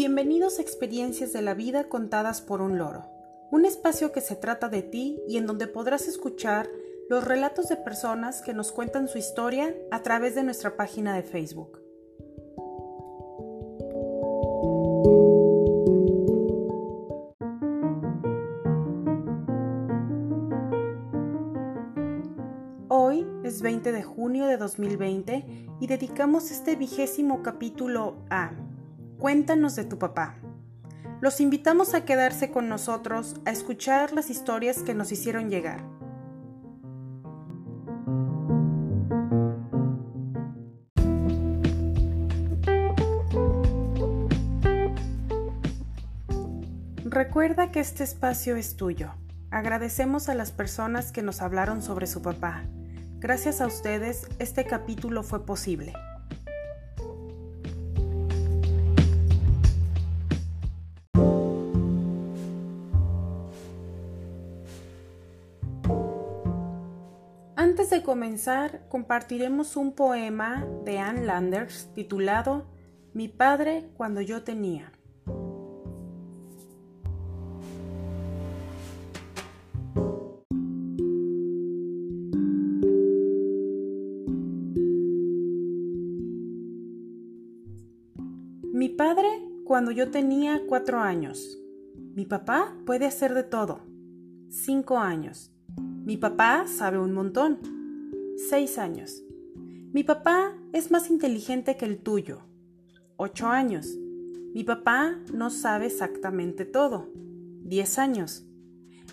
Bienvenidos a Experiencias de la Vida contadas por un loro, un espacio que se trata de ti y en donde podrás escuchar los relatos de personas que nos cuentan su historia a través de nuestra página de Facebook. Hoy es 20 de junio de 2020 y dedicamos este vigésimo capítulo a Cuéntanos de tu papá. Los invitamos a quedarse con nosotros a escuchar las historias que nos hicieron llegar. Recuerda que este espacio es tuyo. Agradecemos a las personas que nos hablaron sobre su papá. Gracias a ustedes, este capítulo fue posible. Antes de comenzar, compartiremos un poema de Anne Landers titulado Mi padre cuando yo tenía. Mi padre cuando yo tenía cuatro años. Mi papá puede hacer de todo. Cinco años. Mi papá sabe un montón. Seis años. Mi papá es más inteligente que el tuyo. Ocho años. Mi papá no sabe exactamente todo. Diez años.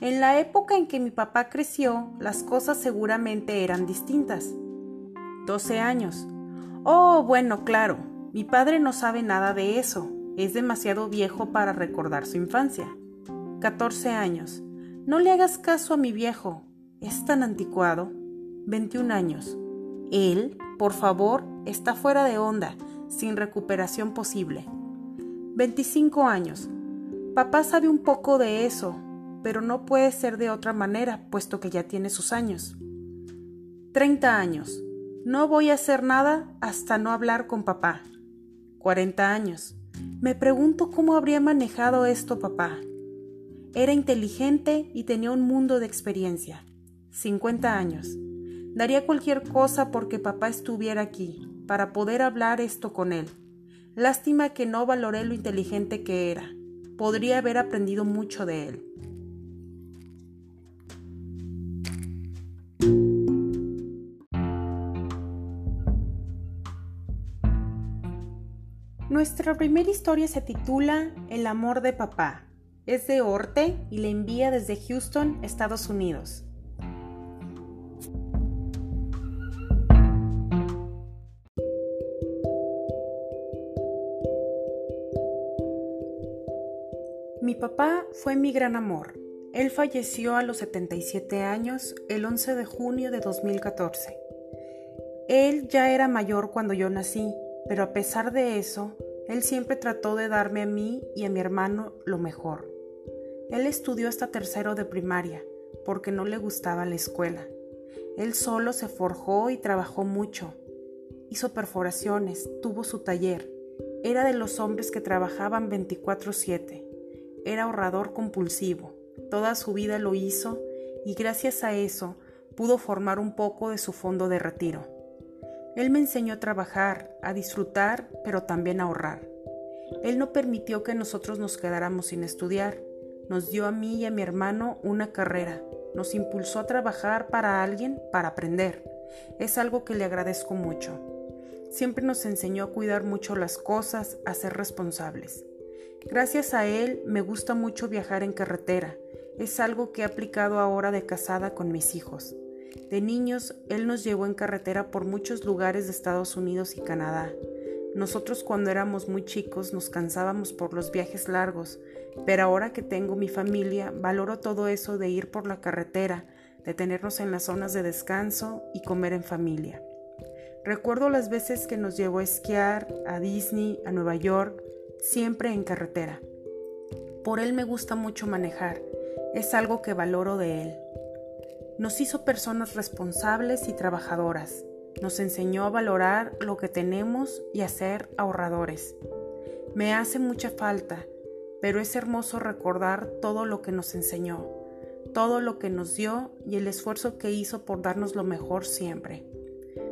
En la época en que mi papá creció, las cosas seguramente eran distintas. Doce años. Oh, bueno, claro, mi padre no sabe nada de eso. Es demasiado viejo para recordar su infancia. Catorce años. No le hagas caso a mi viejo, es tan anticuado. 21 años. Él, por favor, está fuera de onda, sin recuperación posible. 25 años. Papá sabe un poco de eso, pero no puede ser de otra manera, puesto que ya tiene sus años. 30 años. No voy a hacer nada hasta no hablar con papá. 40 años. Me pregunto cómo habría manejado esto papá. Era inteligente y tenía un mundo de experiencia. 50 años. Daría cualquier cosa porque papá estuviera aquí, para poder hablar esto con él. Lástima que no valoré lo inteligente que era. Podría haber aprendido mucho de él. Nuestra primera historia se titula El amor de papá. Es de Orte y le envía desde Houston, Estados Unidos. Fue mi gran amor. Él falleció a los 77 años el 11 de junio de 2014. Él ya era mayor cuando yo nací, pero a pesar de eso, él siempre trató de darme a mí y a mi hermano lo mejor. Él estudió hasta tercero de primaria, porque no le gustaba la escuela. Él solo se forjó y trabajó mucho. Hizo perforaciones, tuvo su taller. Era de los hombres que trabajaban 24/7. Era ahorrador compulsivo. Toda su vida lo hizo y gracias a eso pudo formar un poco de su fondo de retiro. Él me enseñó a trabajar, a disfrutar, pero también a ahorrar. Él no permitió que nosotros nos quedáramos sin estudiar. Nos dio a mí y a mi hermano una carrera. Nos impulsó a trabajar para alguien, para aprender. Es algo que le agradezco mucho. Siempre nos enseñó a cuidar mucho las cosas, a ser responsables. Gracias a él me gusta mucho viajar en carretera. Es algo que he aplicado ahora de casada con mis hijos. De niños, él nos llevó en carretera por muchos lugares de Estados Unidos y Canadá. Nosotros cuando éramos muy chicos nos cansábamos por los viajes largos, pero ahora que tengo mi familia, valoro todo eso de ir por la carretera, de tenernos en las zonas de descanso y comer en familia. Recuerdo las veces que nos llevó a esquiar, a Disney, a Nueva York, siempre en carretera. Por él me gusta mucho manejar, es algo que valoro de él. Nos hizo personas responsables y trabajadoras, nos enseñó a valorar lo que tenemos y a ser ahorradores. Me hace mucha falta, pero es hermoso recordar todo lo que nos enseñó, todo lo que nos dio y el esfuerzo que hizo por darnos lo mejor siempre.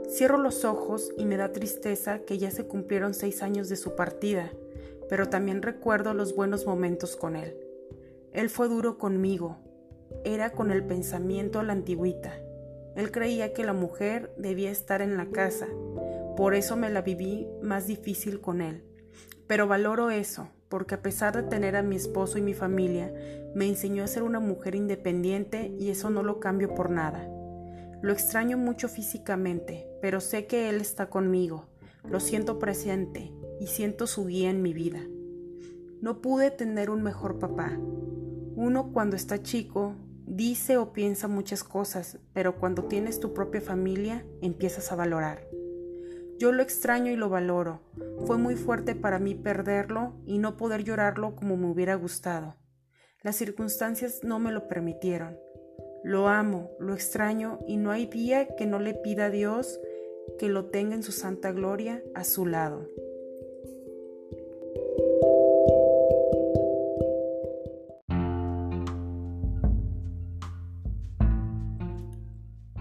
Cierro los ojos y me da tristeza que ya se cumplieron seis años de su partida, pero también recuerdo los buenos momentos con él. Él fue duro conmigo, era con el pensamiento a la antigüita. Él creía que la mujer debía estar en la casa, por eso me la viví más difícil con él. Pero valoro eso, porque a pesar de tener a mi esposo y mi familia, me enseñó a ser una mujer independiente y eso no lo cambio por nada. Lo extraño mucho físicamente, pero sé que Él está conmigo, lo siento presente y siento su guía en mi vida. No pude tener un mejor papá. Uno cuando está chico dice o piensa muchas cosas, pero cuando tienes tu propia familia empiezas a valorar. Yo lo extraño y lo valoro. Fue muy fuerte para mí perderlo y no poder llorarlo como me hubiera gustado. Las circunstancias no me lo permitieron. Lo amo, lo extraño y no hay día que no le pida a Dios que lo tenga en su santa gloria a su lado.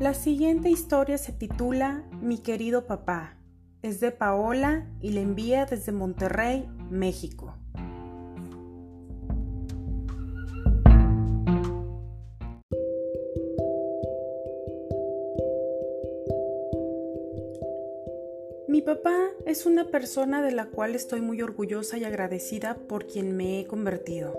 La siguiente historia se titula Mi querido papá es de Paola y le envía desde Monterrey, México. Mi papá es una persona de la cual estoy muy orgullosa y agradecida por quien me he convertido.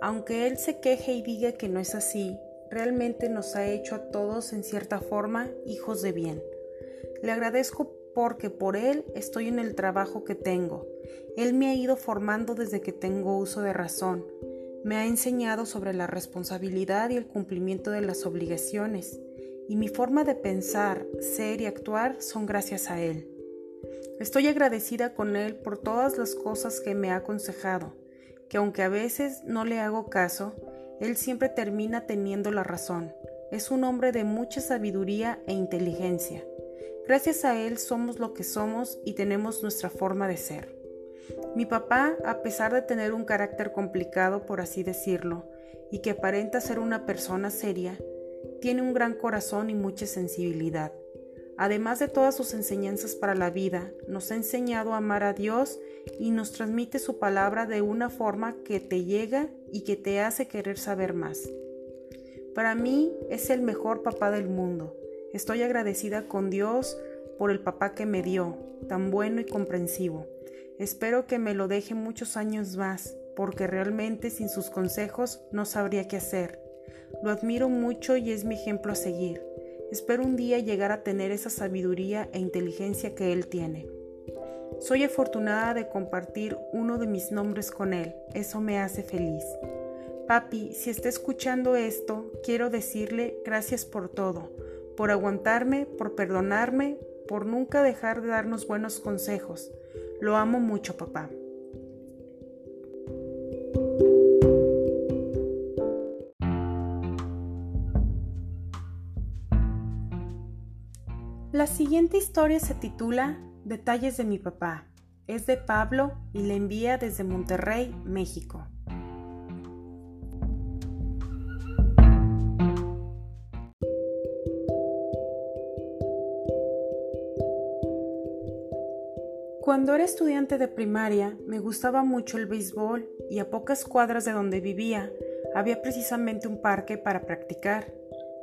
Aunque él se queje y diga que no es así, realmente nos ha hecho a todos en cierta forma hijos de bien. Le agradezco porque por Él estoy en el trabajo que tengo. Él me ha ido formando desde que tengo uso de razón. Me ha enseñado sobre la responsabilidad y el cumplimiento de las obligaciones. Y mi forma de pensar, ser y actuar son gracias a Él. Estoy agradecida con Él por todas las cosas que me ha aconsejado, que aunque a veces no le hago caso, Él siempre termina teniendo la razón. Es un hombre de mucha sabiduría e inteligencia. Gracias a él somos lo que somos y tenemos nuestra forma de ser. Mi papá, a pesar de tener un carácter complicado, por así decirlo, y que aparenta ser una persona seria, tiene un gran corazón y mucha sensibilidad. Además de todas sus enseñanzas para la vida, nos ha enseñado a amar a Dios y nos transmite su palabra de una forma que te llega y que te hace querer saber más. Para mí es el mejor papá del mundo Estoy agradecida con Dios por el papá que me dio, tan bueno y comprensivo. Espero que me lo deje muchos años más, porque realmente sin sus consejos no sabría qué hacer. Lo admiro mucho y es mi ejemplo a seguir. Espero un día llegar a tener esa sabiduría e inteligencia que él tiene. Soy afortunada de compartir uno de mis nombres con él, eso me hace feliz. Papi, si está escuchando esto, quiero decirle gracias por todo por aguantarme, por perdonarme, por nunca dejar de darnos buenos consejos. Lo amo mucho, papá. La siguiente historia se titula Detalles de mi papá. Es de Pablo y le envía desde Monterrey, México. Cuando era estudiante de primaria me gustaba mucho el béisbol y a pocas cuadras de donde vivía había precisamente un parque para practicar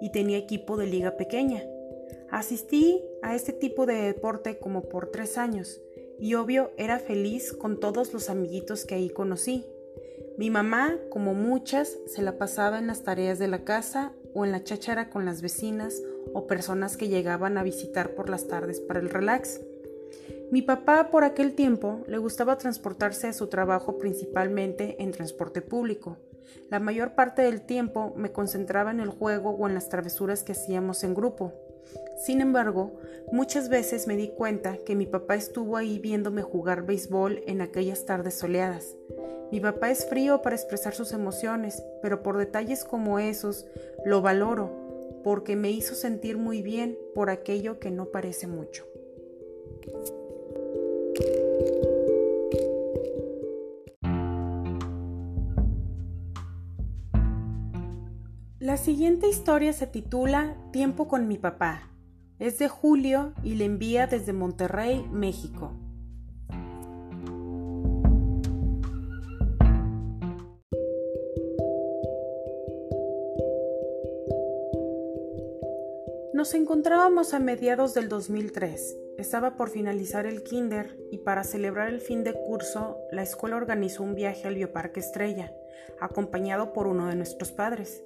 y tenía equipo de liga pequeña. Asistí a este tipo de deporte como por tres años y obvio era feliz con todos los amiguitos que ahí conocí. Mi mamá, como muchas, se la pasaba en las tareas de la casa o en la cháchara con las vecinas o personas que llegaban a visitar por las tardes para el relax. Mi papá por aquel tiempo le gustaba transportarse a su trabajo principalmente en transporte público. La mayor parte del tiempo me concentraba en el juego o en las travesuras que hacíamos en grupo. Sin embargo, muchas veces me di cuenta que mi papá estuvo ahí viéndome jugar béisbol en aquellas tardes soleadas. Mi papá es frío para expresar sus emociones, pero por detalles como esos lo valoro, porque me hizo sentir muy bien por aquello que no parece mucho. La siguiente historia se titula Tiempo con mi papá es de Julio y le envía desde Monterrey, México. Nos encontrábamos a mediados del 2003. Estaba por finalizar el kinder y para celebrar el fin de curso, la escuela organizó un viaje al Bioparque Estrella, acompañado por uno de nuestros padres.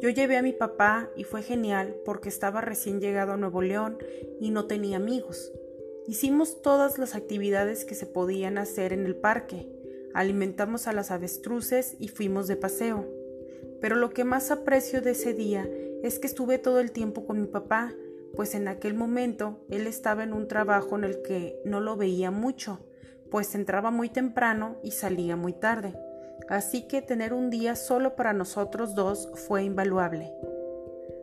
Yo llevé a mi papá y fue genial porque estaba recién llegado a Nuevo León y no tenía amigos. Hicimos todas las actividades que se podían hacer en el parque, alimentamos a las avestruces y fuimos de paseo. Pero lo que más aprecio de ese día es que estuve todo el tiempo con mi papá, pues en aquel momento él estaba en un trabajo en el que no lo veía mucho, pues entraba muy temprano y salía muy tarde así que tener un día solo para nosotros dos fue invaluable.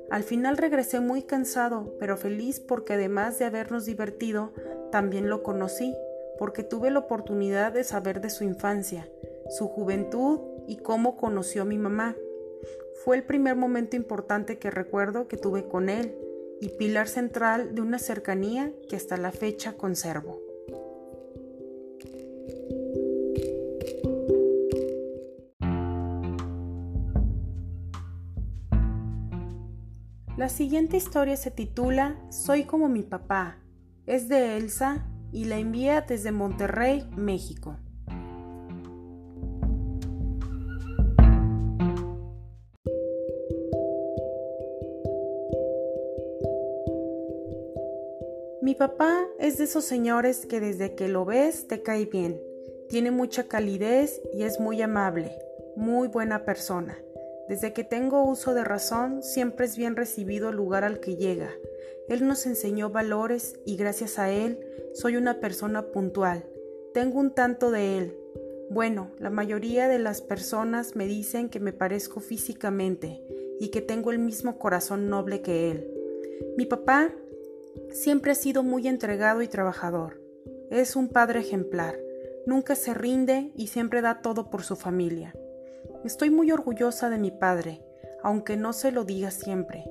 Al final regresé muy cansado, pero feliz porque además de habernos divertido, también lo conocí, porque tuve la oportunidad de saber de su infancia, su juventud y cómo conoció a mi mamá. Fue el primer momento importante que recuerdo que tuve con él y pilar central de una cercanía que hasta la fecha conservo. La siguiente historia se titula Soy como mi papá. Es de Elsa y la envía desde Monterrey, México. Mi papá es de esos señores que desde que lo ves te cae bien. Tiene mucha calidez y es muy amable, muy buena persona. Desde que tengo uso de razón, siempre es bien recibido el lugar al que llega. Él nos enseñó valores y gracias a él soy una persona puntual. Tengo un tanto de él. Bueno, la mayoría de las personas me dicen que me parezco físicamente y que tengo el mismo corazón noble que él. Mi papá siempre ha sido muy entregado y trabajador. Es un padre ejemplar. Nunca se rinde y siempre da todo por su familia. Estoy muy orgullosa de mi padre, aunque no se lo diga siempre.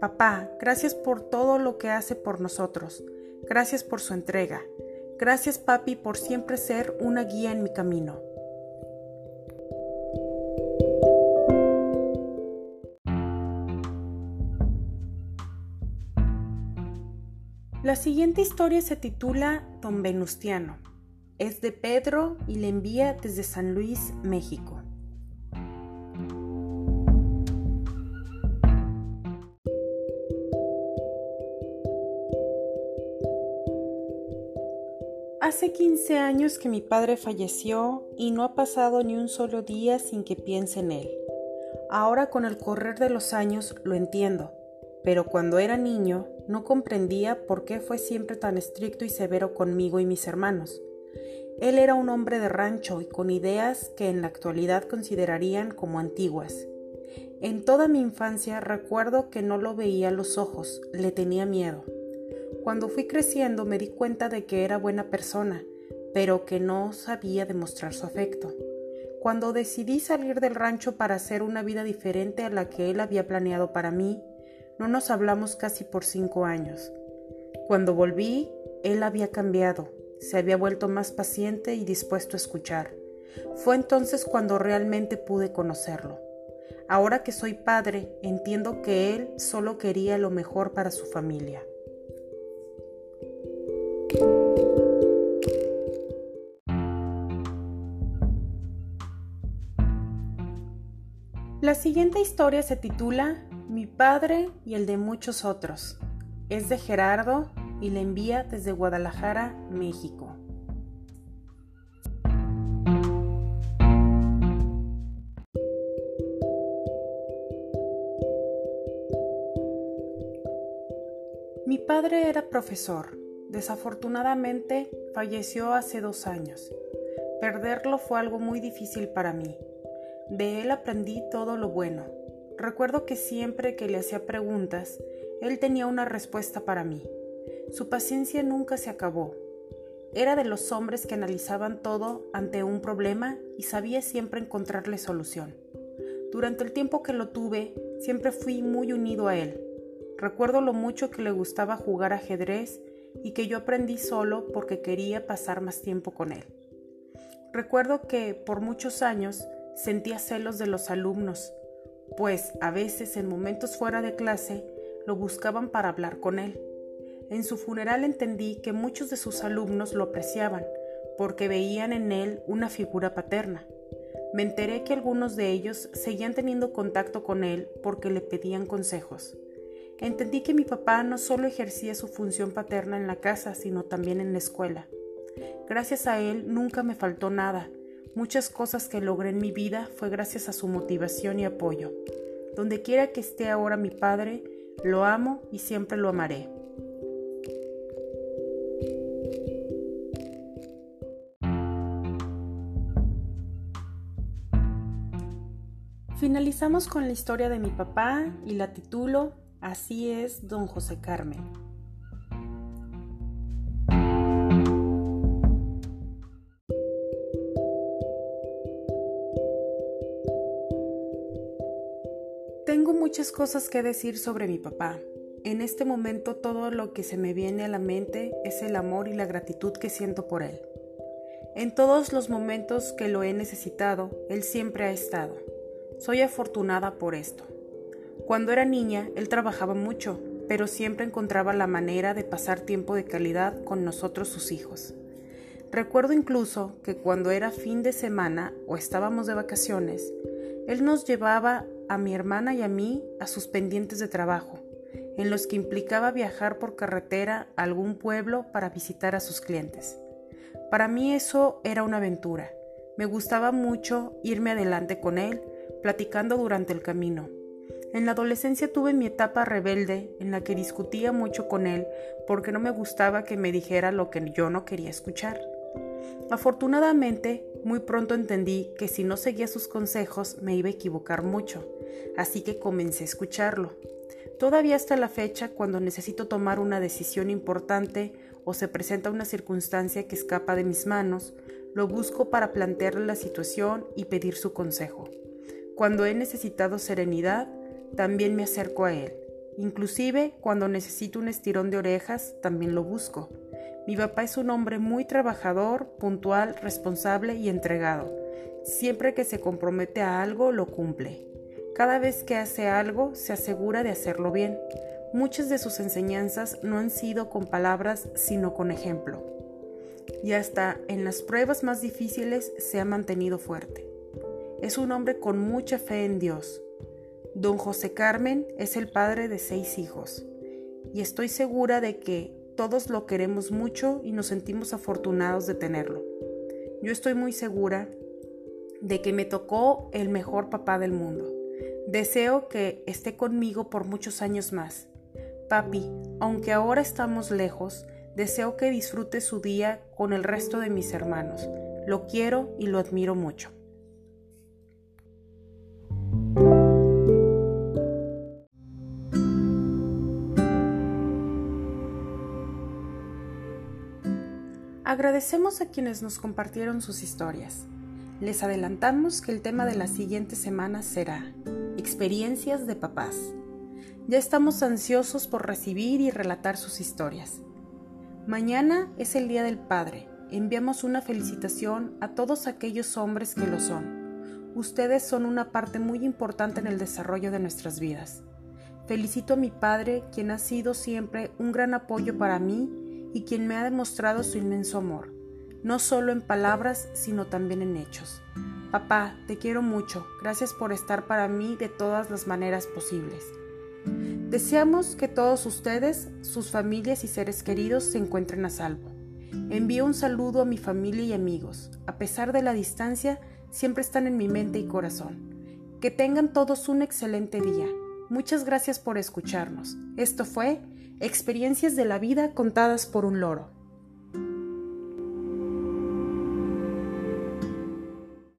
Papá, gracias por todo lo que hace por nosotros. Gracias por su entrega. Gracias, papi, por siempre ser una guía en mi camino. La siguiente historia se titula Don Venustiano. Es de Pedro y le envía desde San Luis, México. Hace 15 años que mi padre falleció y no ha pasado ni un solo día sin que piense en él. Ahora con el correr de los años lo entiendo, pero cuando era niño no comprendía por qué fue siempre tan estricto y severo conmigo y mis hermanos. Él era un hombre de rancho y con ideas que en la actualidad considerarían como antiguas. En toda mi infancia recuerdo que no lo veía a los ojos, le tenía miedo. Cuando fui creciendo me di cuenta de que era buena persona, pero que no sabía demostrar su afecto. Cuando decidí salir del rancho para hacer una vida diferente a la que él había planeado para mí, no nos hablamos casi por cinco años. Cuando volví, él había cambiado, se había vuelto más paciente y dispuesto a escuchar. Fue entonces cuando realmente pude conocerlo. Ahora que soy padre, entiendo que él solo quería lo mejor para su familia. La siguiente historia se titula Mi padre y el de muchos otros. Es de Gerardo y la envía desde Guadalajara, México. Mi padre era profesor. Desafortunadamente falleció hace dos años. Perderlo fue algo muy difícil para mí. De él aprendí todo lo bueno. Recuerdo que siempre que le hacía preguntas, él tenía una respuesta para mí. Su paciencia nunca se acabó. Era de los hombres que analizaban todo ante un problema y sabía siempre encontrarle solución. Durante el tiempo que lo tuve, siempre fui muy unido a él. Recuerdo lo mucho que le gustaba jugar ajedrez y que yo aprendí solo porque quería pasar más tiempo con él. Recuerdo que por muchos años sentía celos de los alumnos, pues a veces en momentos fuera de clase lo buscaban para hablar con él. En su funeral entendí que muchos de sus alumnos lo apreciaban porque veían en él una figura paterna. Me enteré que algunos de ellos seguían teniendo contacto con él porque le pedían consejos. Entendí que mi papá no solo ejercía su función paterna en la casa, sino también en la escuela. Gracias a él nunca me faltó nada. Muchas cosas que logré en mi vida fue gracias a su motivación y apoyo. Donde quiera que esté ahora mi padre, lo amo y siempre lo amaré. Finalizamos con la historia de mi papá y la titulo Así es don José Carmen. Cosas que decir sobre mi papá. En este momento todo lo que se me viene a la mente es el amor y la gratitud que siento por él. En todos los momentos que lo he necesitado, él siempre ha estado. Soy afortunada por esto. Cuando era niña, él trabajaba mucho, pero siempre encontraba la manera de pasar tiempo de calidad con nosotros sus hijos. Recuerdo incluso que cuando era fin de semana o estábamos de vacaciones, él nos llevaba a mi hermana y a mí a sus pendientes de trabajo, en los que implicaba viajar por carretera a algún pueblo para visitar a sus clientes. Para mí eso era una aventura. Me gustaba mucho irme adelante con él, platicando durante el camino. En la adolescencia tuve mi etapa rebelde en la que discutía mucho con él porque no me gustaba que me dijera lo que yo no quería escuchar. Afortunadamente, muy pronto entendí que si no seguía sus consejos me iba a equivocar mucho, así que comencé a escucharlo. Todavía hasta la fecha, cuando necesito tomar una decisión importante o se presenta una circunstancia que escapa de mis manos, lo busco para plantearle la situación y pedir su consejo. Cuando he necesitado serenidad, también me acerco a él. Inclusive cuando necesito un estirón de orejas, también lo busco. Mi papá es un hombre muy trabajador, puntual, responsable y entregado. Siempre que se compromete a algo, lo cumple. Cada vez que hace algo, se asegura de hacerlo bien. Muchas de sus enseñanzas no han sido con palabras, sino con ejemplo. Y hasta en las pruebas más difíciles se ha mantenido fuerte. Es un hombre con mucha fe en Dios. Don José Carmen es el padre de seis hijos y estoy segura de que todos lo queremos mucho y nos sentimos afortunados de tenerlo. Yo estoy muy segura de que me tocó el mejor papá del mundo. Deseo que esté conmigo por muchos años más. Papi, aunque ahora estamos lejos, deseo que disfrute su día con el resto de mis hermanos. Lo quiero y lo admiro mucho. Agradecemos a quienes nos compartieron sus historias. Les adelantamos que el tema de la siguiente semana será Experiencias de papás. Ya estamos ansiosos por recibir y relatar sus historias. Mañana es el Día del Padre. Enviamos una felicitación a todos aquellos hombres que lo son. Ustedes son una parte muy importante en el desarrollo de nuestras vidas. Felicito a mi padre, quien ha sido siempre un gran apoyo para mí y quien me ha demostrado su inmenso amor, no solo en palabras, sino también en hechos. Papá, te quiero mucho, gracias por estar para mí de todas las maneras posibles. Deseamos que todos ustedes, sus familias y seres queridos se encuentren a salvo. Envío un saludo a mi familia y amigos. A pesar de la distancia, siempre están en mi mente y corazón. Que tengan todos un excelente día. Muchas gracias por escucharnos. Esto fue Experiencias de la vida contadas por un loro.